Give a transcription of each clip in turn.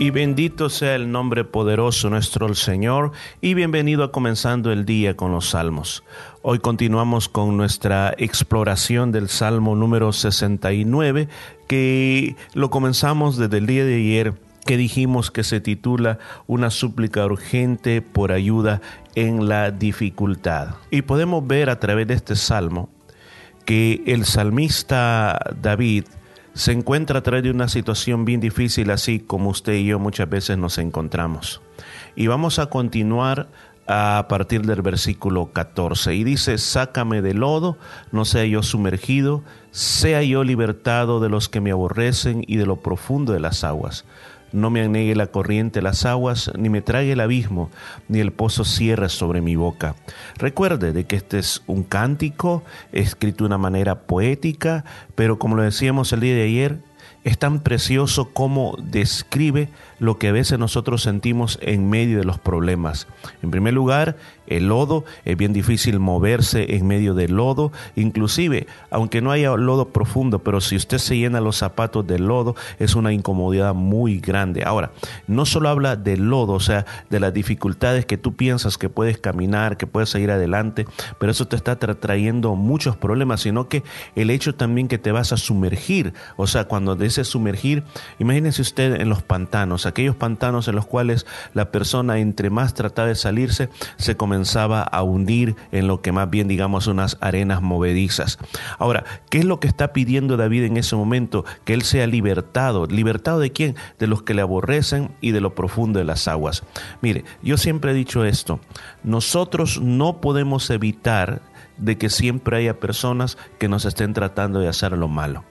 Y bendito sea el nombre poderoso nuestro el Señor y bienvenido a comenzando el día con los salmos. Hoy continuamos con nuestra exploración del Salmo número 69 que lo comenzamos desde el día de ayer que dijimos que se titula Una súplica urgente por ayuda en la dificultad. Y podemos ver a través de este salmo que el salmista David se encuentra a través de una situación bien difícil, así como usted y yo muchas veces nos encontramos. Y vamos a continuar a partir del versículo 14. Y dice, sácame del lodo, no sea yo sumergido, sea yo libertado de los que me aborrecen y de lo profundo de las aguas no me anegue la corriente las aguas, ni me trague el abismo, ni el pozo cierre sobre mi boca. Recuerde de que este es un cántico escrito de una manera poética, pero como lo decíamos el día de ayer, es tan precioso como describe lo que a veces nosotros sentimos en medio de los problemas. En primer lugar, el lodo, es bien difícil moverse en medio del lodo, inclusive, aunque no haya lodo profundo, pero si usted se llena los zapatos de lodo, es una incomodidad muy grande. Ahora, no solo habla del lodo, o sea, de las dificultades que tú piensas que puedes caminar, que puedes seguir adelante, pero eso te está trayendo muchos problemas, sino que el hecho también que te vas a sumergir, o sea, cuando dice sumergir, imagínese usted en los pantanos, aquellos pantanos en los cuales la persona entre más trata de salirse, se comenzaba a hundir en lo que más bien digamos unas arenas movedizas. Ahora, ¿qué es lo que está pidiendo David en ese momento? Que él sea libertado. ¿Libertado de quién? De los que le aborrecen y de lo profundo de las aguas. Mire, yo siempre he dicho esto, nosotros no podemos evitar de que siempre haya personas que nos estén tratando de hacer lo malo.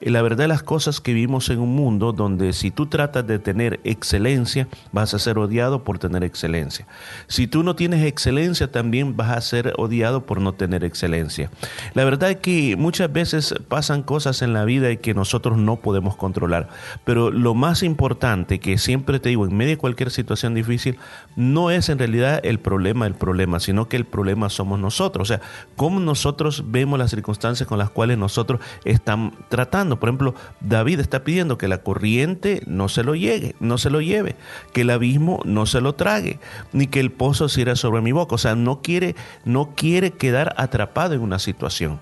Y la verdad las cosas que vivimos en un mundo donde si tú tratas de tener excelencia, vas a ser odiado por tener excelencia. Si tú no tienes excelencia, también vas a ser odiado por no tener excelencia. La verdad es que muchas veces pasan cosas en la vida que nosotros no podemos controlar. Pero lo más importante que siempre te digo, en medio de cualquier situación difícil, no es en realidad el problema el problema, sino que el problema somos nosotros. O sea, cómo nosotros vemos las circunstancias con las cuales nosotros estamos tratando. Por ejemplo, David está pidiendo que la corriente no se lo llegue, no se lo lleve, que el abismo no se lo trague, ni que el pozo cierre sobre mi boca. O sea, no quiere, no quiere quedar atrapado en una situación.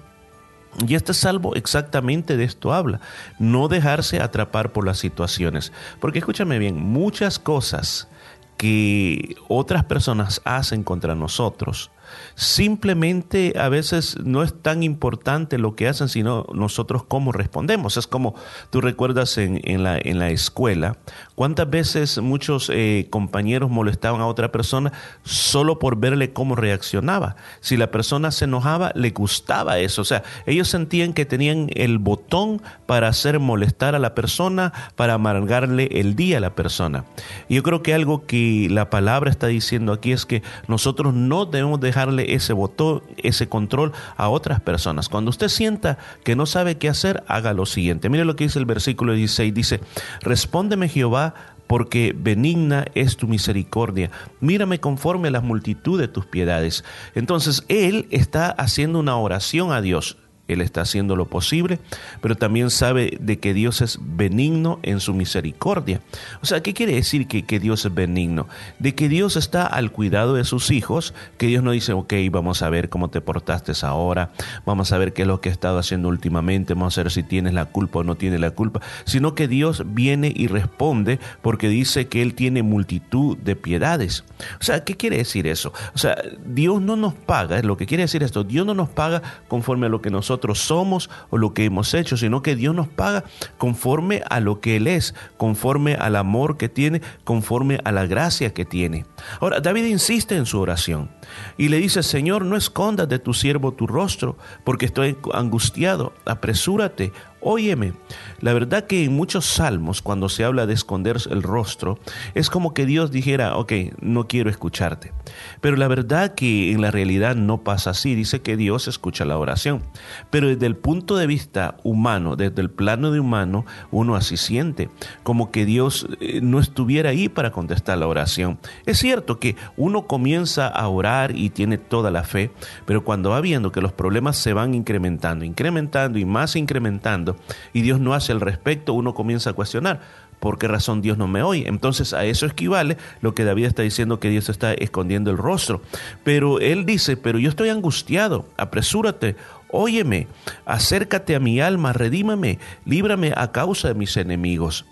Y este salvo exactamente de esto habla, no dejarse atrapar por las situaciones. Porque escúchame bien, muchas cosas que otras personas hacen contra nosotros, Simplemente a veces no es tan importante lo que hacen, sino nosotros cómo respondemos. Es como tú recuerdas en, la, en la escuela, cuántas veces muchos eh, compañeros molestaban a otra persona solo por verle cómo reaccionaba. Si la persona se enojaba, le gustaba eso. O sea, ellos sentían que tenían el botón para hacer molestar a la persona, para amargarle el día a la persona. Yo creo que algo que la palabra está diciendo aquí es que nosotros no debemos dejar darle ese botón, ese control a otras personas. Cuando usted sienta que no sabe qué hacer, haga lo siguiente. Mire lo que dice el versículo 16. Dice, respóndeme Jehová porque benigna es tu misericordia. Mírame conforme a la multitud de tus piedades. Entonces, Él está haciendo una oración a Dios. Él está haciendo lo posible, pero también sabe de que Dios es benigno en su misericordia. O sea, ¿qué quiere decir que, que, Dios es benigno? De que Dios está al cuidado de sus hijos, que Dios no dice, ok, vamos a ver cómo te portaste ahora, vamos a ver qué es lo que he estado haciendo últimamente, vamos a ver si tienes la culpa o no tienes la culpa, sino que Dios viene y responde porque dice que Él tiene multitud de piedades. O sea, ¿qué quiere decir eso? O sea, Dios no nos paga, lo que quiere decir esto, Dios no nos paga conforme a lo que nosotros somos o lo que hemos hecho, sino que Dios nos paga conforme a lo que Él es, conforme al amor que tiene, conforme a la gracia que tiene. Ahora, David insiste en su oración y le dice, Señor, no escondas de tu siervo tu rostro, porque estoy angustiado, apresúrate, Óyeme, la verdad que en muchos salmos, cuando se habla de esconder el rostro, es como que Dios dijera, ok, no quiero escucharte. Pero la verdad que en la realidad no pasa así. Dice que Dios escucha la oración. Pero desde el punto de vista humano, desde el plano de humano, uno así siente, como que Dios eh, no estuviera ahí para contestar la oración. Es cierto que uno comienza a orar y tiene toda la fe, pero cuando va viendo que los problemas se van incrementando, incrementando y más incrementando, y Dios no hace el respecto, uno comienza a cuestionar. ¿Por qué razón Dios no me oye? Entonces a eso equivale lo que David está diciendo que Dios está escondiendo el rostro. Pero él dice, pero yo estoy angustiado, apresúrate, óyeme, acércate a mi alma, redímame, líbrame a causa de mis enemigos.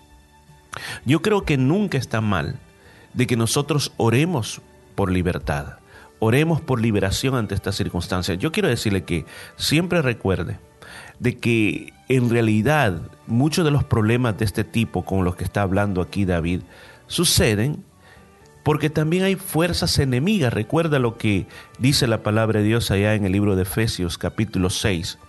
Yo creo que nunca está mal de que nosotros oremos por libertad, oremos por liberación ante estas circunstancias. Yo quiero decirle que siempre recuerde de que en realidad muchos de los problemas de este tipo con los que está hablando aquí David suceden porque también hay fuerzas enemigas. Recuerda lo que dice la palabra de Dios allá en el libro de Efesios capítulo 6,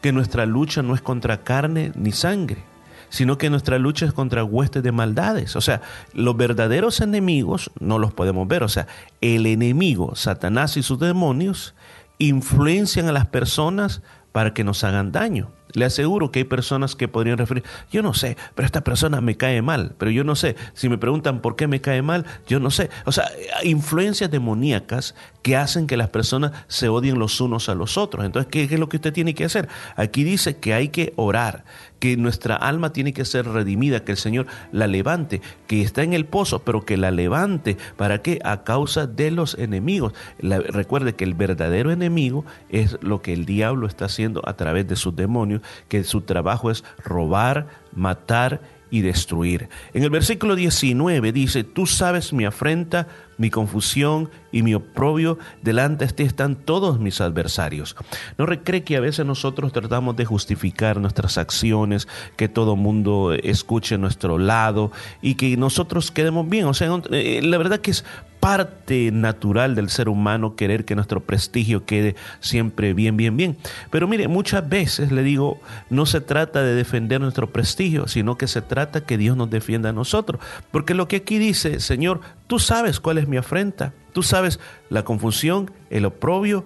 que nuestra lucha no es contra carne ni sangre, sino que nuestra lucha es contra huestes de maldades. O sea, los verdaderos enemigos no los podemos ver. O sea, el enemigo, Satanás y sus demonios, influencian a las personas para que nos hagan daño. Le aseguro que hay personas que podrían referir, yo no sé, pero esta persona me cae mal, pero yo no sé. Si me preguntan por qué me cae mal, yo no sé. O sea, influencias demoníacas que hacen que las personas se odien los unos a los otros. Entonces, ¿qué es lo que usted tiene que hacer? Aquí dice que hay que orar, que nuestra alma tiene que ser redimida, que el Señor la levante, que está en el pozo, pero que la levante. ¿Para qué? A causa de los enemigos. recuerde que el verdadero enemigo es lo que el diablo está haciendo a través de sus demonios, que su trabajo es robar, matar y destruir. En el versículo 19 dice, tú sabes mi afrenta, mi confusión y mi oprobio, delante de ti están todos mis adversarios. No recree que a veces nosotros tratamos de justificar nuestras acciones, que todo mundo escuche nuestro lado y que nosotros quedemos bien. O sea, eh, la verdad que es parte natural del ser humano querer que nuestro prestigio quede siempre bien, bien, bien. Pero mire, muchas veces le digo, no se trata de defender nuestro prestigio, sino que se trata que Dios nos defienda a nosotros. Porque lo que aquí dice, Señor, tú sabes cuál es mi afrenta, tú sabes la confusión, el oprobio,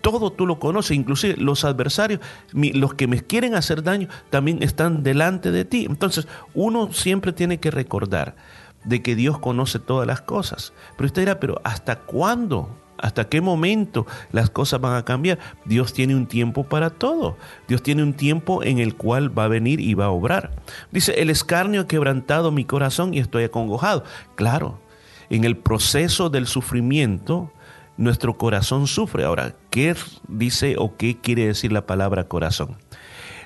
todo tú lo conoces, inclusive los adversarios, los que me quieren hacer daño, también están delante de ti. Entonces, uno siempre tiene que recordar de que Dios conoce todas las cosas. Pero usted dirá, pero ¿hasta cuándo? ¿Hasta qué momento las cosas van a cambiar? Dios tiene un tiempo para todo. Dios tiene un tiempo en el cual va a venir y va a obrar. Dice, el escarnio ha quebrantado mi corazón y estoy acongojado. Claro, en el proceso del sufrimiento, nuestro corazón sufre. Ahora, ¿qué dice o qué quiere decir la palabra corazón?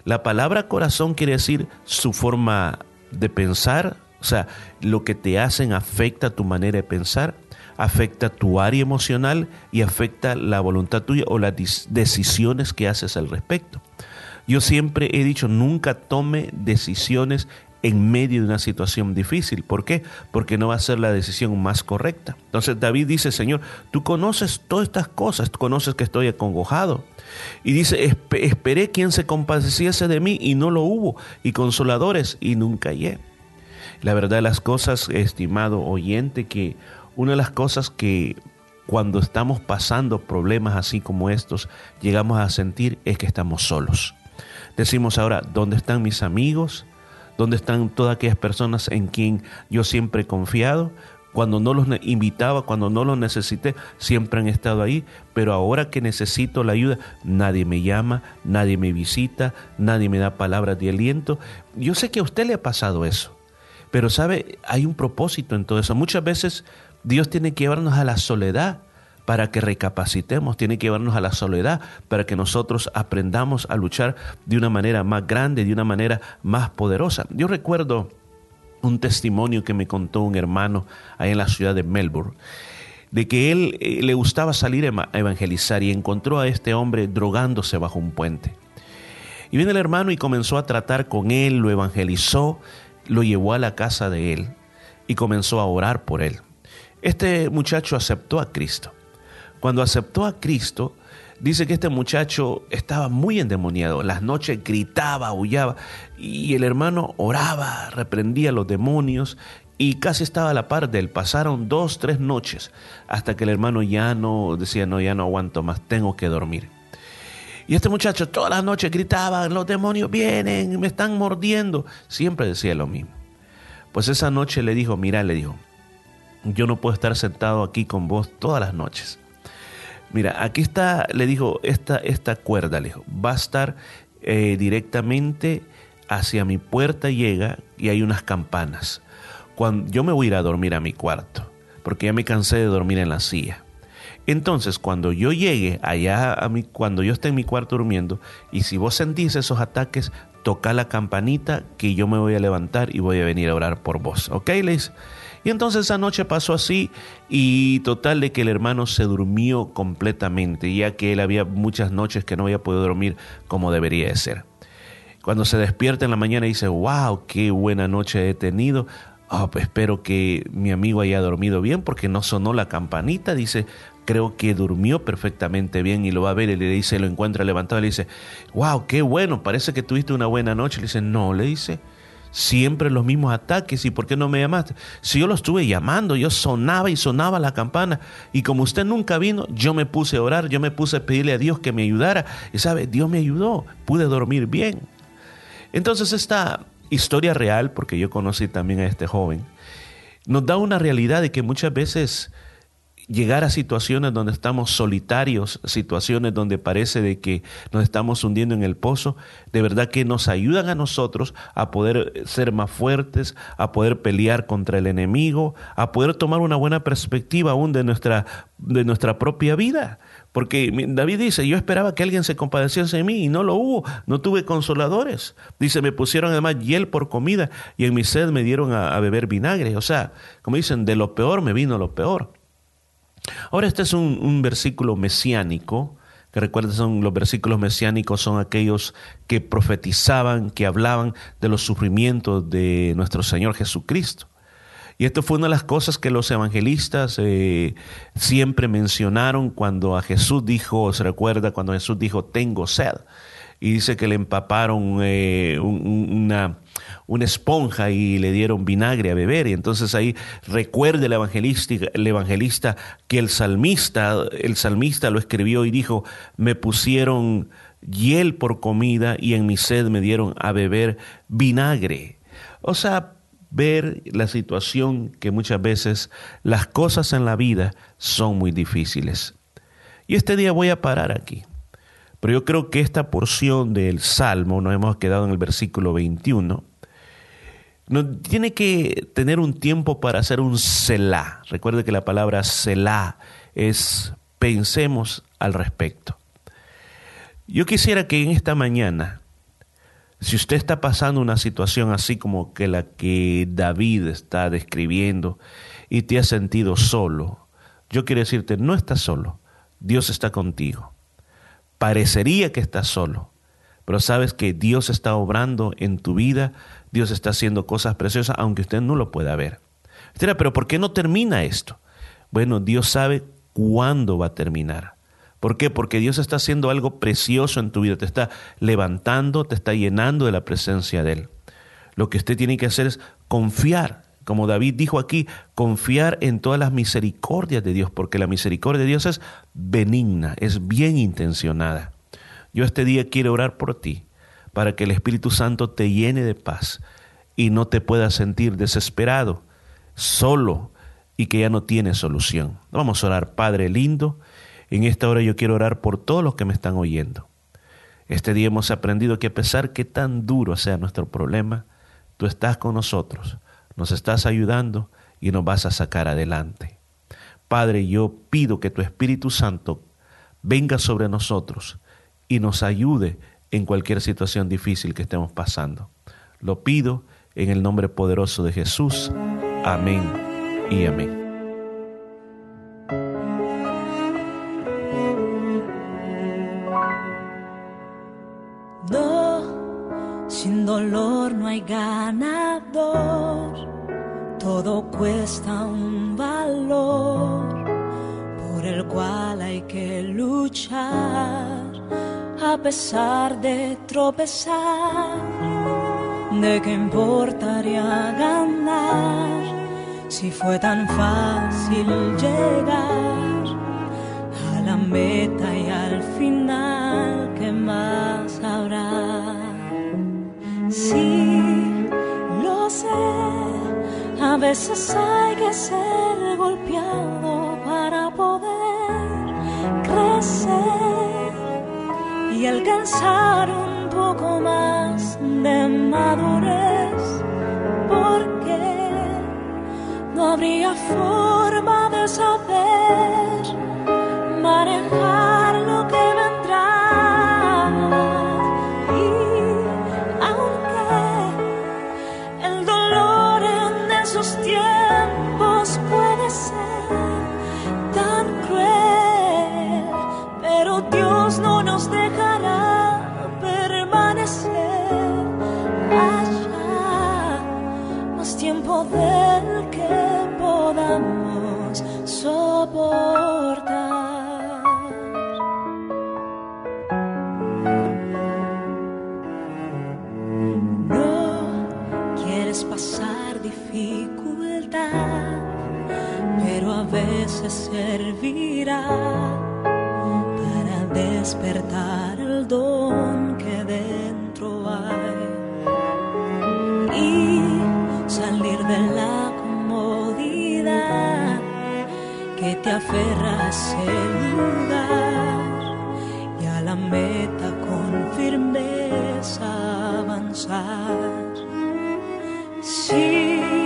La palabra corazón quiere decir su forma de pensar, o sea, lo que te hacen afecta tu manera de pensar, afecta tu área emocional y afecta la voluntad tuya o las decisiones que haces al respecto. Yo siempre he dicho, nunca tome decisiones en medio de una situación difícil. ¿Por qué? Porque no va a ser la decisión más correcta. Entonces David dice, Señor, tú conoces todas estas cosas, tú conoces que estoy acongojado. Y dice, esperé quien se compadeciese de mí y no lo hubo, y consoladores y nunca hallé. La verdad de las cosas, estimado oyente, que una de las cosas que cuando estamos pasando problemas así como estos, llegamos a sentir es que estamos solos. Decimos ahora, ¿dónde están mis amigos? ¿Dónde están todas aquellas personas en quien yo siempre he confiado? Cuando no los invitaba, cuando no los necesité, siempre han estado ahí, pero ahora que necesito la ayuda, nadie me llama, nadie me visita, nadie me da palabras de aliento. Yo sé que a usted le ha pasado eso. Pero sabe, hay un propósito en todo eso. Muchas veces Dios tiene que llevarnos a la soledad para que recapacitemos, tiene que llevarnos a la soledad para que nosotros aprendamos a luchar de una manera más grande, de una manera más poderosa. Yo recuerdo un testimonio que me contó un hermano ahí en la ciudad de Melbourne, de que él eh, le gustaba salir a evangelizar y encontró a este hombre drogándose bajo un puente. Y viene el hermano y comenzó a tratar con él, lo evangelizó, lo llevó a la casa de él y comenzó a orar por él. Este muchacho aceptó a Cristo. Cuando aceptó a Cristo, dice que este muchacho estaba muy endemoniado. Las noches gritaba, aullaba y el hermano oraba, reprendía los demonios y casi estaba a la par de él. Pasaron dos, tres noches hasta que el hermano ya no decía, no, ya no aguanto más, tengo que dormir. Y este muchacho todas las noches gritaba, los demonios vienen, me están mordiendo. Siempre decía lo mismo. Pues esa noche le dijo, mira, le dijo, yo no puedo estar sentado aquí con vos todas las noches. Mira, aquí está, le dijo, esta, esta cuerda, le dijo, va a estar eh, directamente hacia mi puerta llega y hay unas campanas. Cuando yo me voy a ir a dormir a mi cuarto, porque ya me cansé de dormir en la silla. Entonces, cuando yo llegue allá a mi, cuando yo esté en mi cuarto durmiendo, y si vos sentís esos ataques, toca la campanita que yo me voy a levantar y voy a venir a orar por vos. ¿Ok, Liz? Y entonces esa noche pasó así y total de que el hermano se durmió completamente, ya que él había muchas noches que no había podido dormir como debería de ser. Cuando se despierta en la mañana y dice, wow, qué buena noche he tenido. Oh, pues espero que mi amigo haya dormido bien porque no sonó la campanita. Dice, creo que durmió perfectamente bien y lo va a ver y le dice, lo encuentra levantado le dice, wow, qué bueno, parece que tuviste una buena noche. Le dice, no, le dice, siempre los mismos ataques y ¿por qué no me llamaste? Si yo lo estuve llamando, yo sonaba y sonaba la campana y como usted nunca vino, yo me puse a orar, yo me puse a pedirle a Dios que me ayudara y sabe, Dios me ayudó, pude dormir bien. Entonces esta historia real, porque yo conocí también a este joven, nos da una realidad de que muchas veces llegar a situaciones donde estamos solitarios, situaciones donde parece de que nos estamos hundiendo en el pozo, de verdad que nos ayudan a nosotros a poder ser más fuertes, a poder pelear contra el enemigo, a poder tomar una buena perspectiva aún de nuestra, de nuestra propia vida. Porque David dice, yo esperaba que alguien se compadeciese de mí y no lo hubo, no tuve consoladores. Dice, me pusieron además hiel por comida y en mi sed me dieron a, beber vinagre. O sea, como dicen, de lo peor me vino lo peor. Ahora este es un, un versículo mesiánico, que recuerden son los versículos mesiánicos son aquellos que profetizaban, que hablaban de los sufrimientos de nuestro Señor Jesucristo. Y esto fue una de las cosas que los evangelistas eh, siempre mencionaron cuando a Jesús dijo, se recuerda cuando Jesús dijo, tengo sed. Y dice que le empaparon eh, una, una esponja y le dieron vinagre a beber. Y entonces ahí recuerde el evangelista, el evangelista que el salmista, el salmista lo escribió y dijo, me pusieron hiel por comida y en mi sed me dieron a beber vinagre. O sea, ver la situación que muchas veces las cosas en la vida son muy difíciles. Y este día voy a parar aquí. Pero yo creo que esta porción del Salmo, nos hemos quedado en el versículo 21, nos tiene que tener un tiempo para hacer un Selah. Recuerde que la palabra Selah es pensemos al respecto. Yo quisiera que en esta mañana si usted está pasando una situación así como que la que David está describiendo y te has sentido solo, yo quiero decirte, no estás solo, Dios está contigo. Parecería que estás solo, pero sabes que Dios está obrando en tu vida, Dios está haciendo cosas preciosas, aunque usted no lo pueda ver. Pero ¿por qué no termina esto? Bueno, Dios sabe cuándo va a terminar. ¿Por qué? Porque Dios está haciendo algo precioso en tu vida, te está levantando, te está llenando de la presencia de Él. Lo que usted tiene que hacer es confiar, como David dijo aquí, confiar en todas las misericordias de Dios, porque la misericordia de Dios es benigna, es bien intencionada. Yo este día quiero orar por ti, para que el Espíritu Santo te llene de paz y no te puedas sentir desesperado, solo y que ya no tienes solución. Vamos a orar, Padre lindo. En esta hora yo quiero orar por todos los que me están oyendo. Este día hemos aprendido que a pesar que tan duro sea nuestro problema, tú estás con nosotros, nos estás ayudando y nos vas a sacar adelante. Padre, yo pido que tu Espíritu Santo venga sobre nosotros y nos ayude en cualquier situación difícil que estemos pasando. Lo pido en el nombre poderoso de Jesús. Amén y amén. Dolor no hay ganador, todo cuesta un valor por el cual hay que luchar a pesar de tropezar. ¿De qué importaría ganar si fue tan fácil llegar a la meta y al final? ¿Qué más habrá? Sí, lo sé. A veces hay que ser golpeado para poder crecer y alcanzar un poco más de madurez, porque no habría forma de saber manejar veces servirá para despertar el don que dentro hay y salir de la comodidad que te aferra a lugar y a la meta con firmeza avanzar. Sí,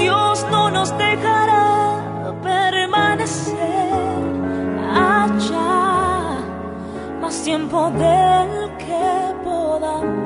Dios no nos dejará permanecer allá más tiempo del que podamos.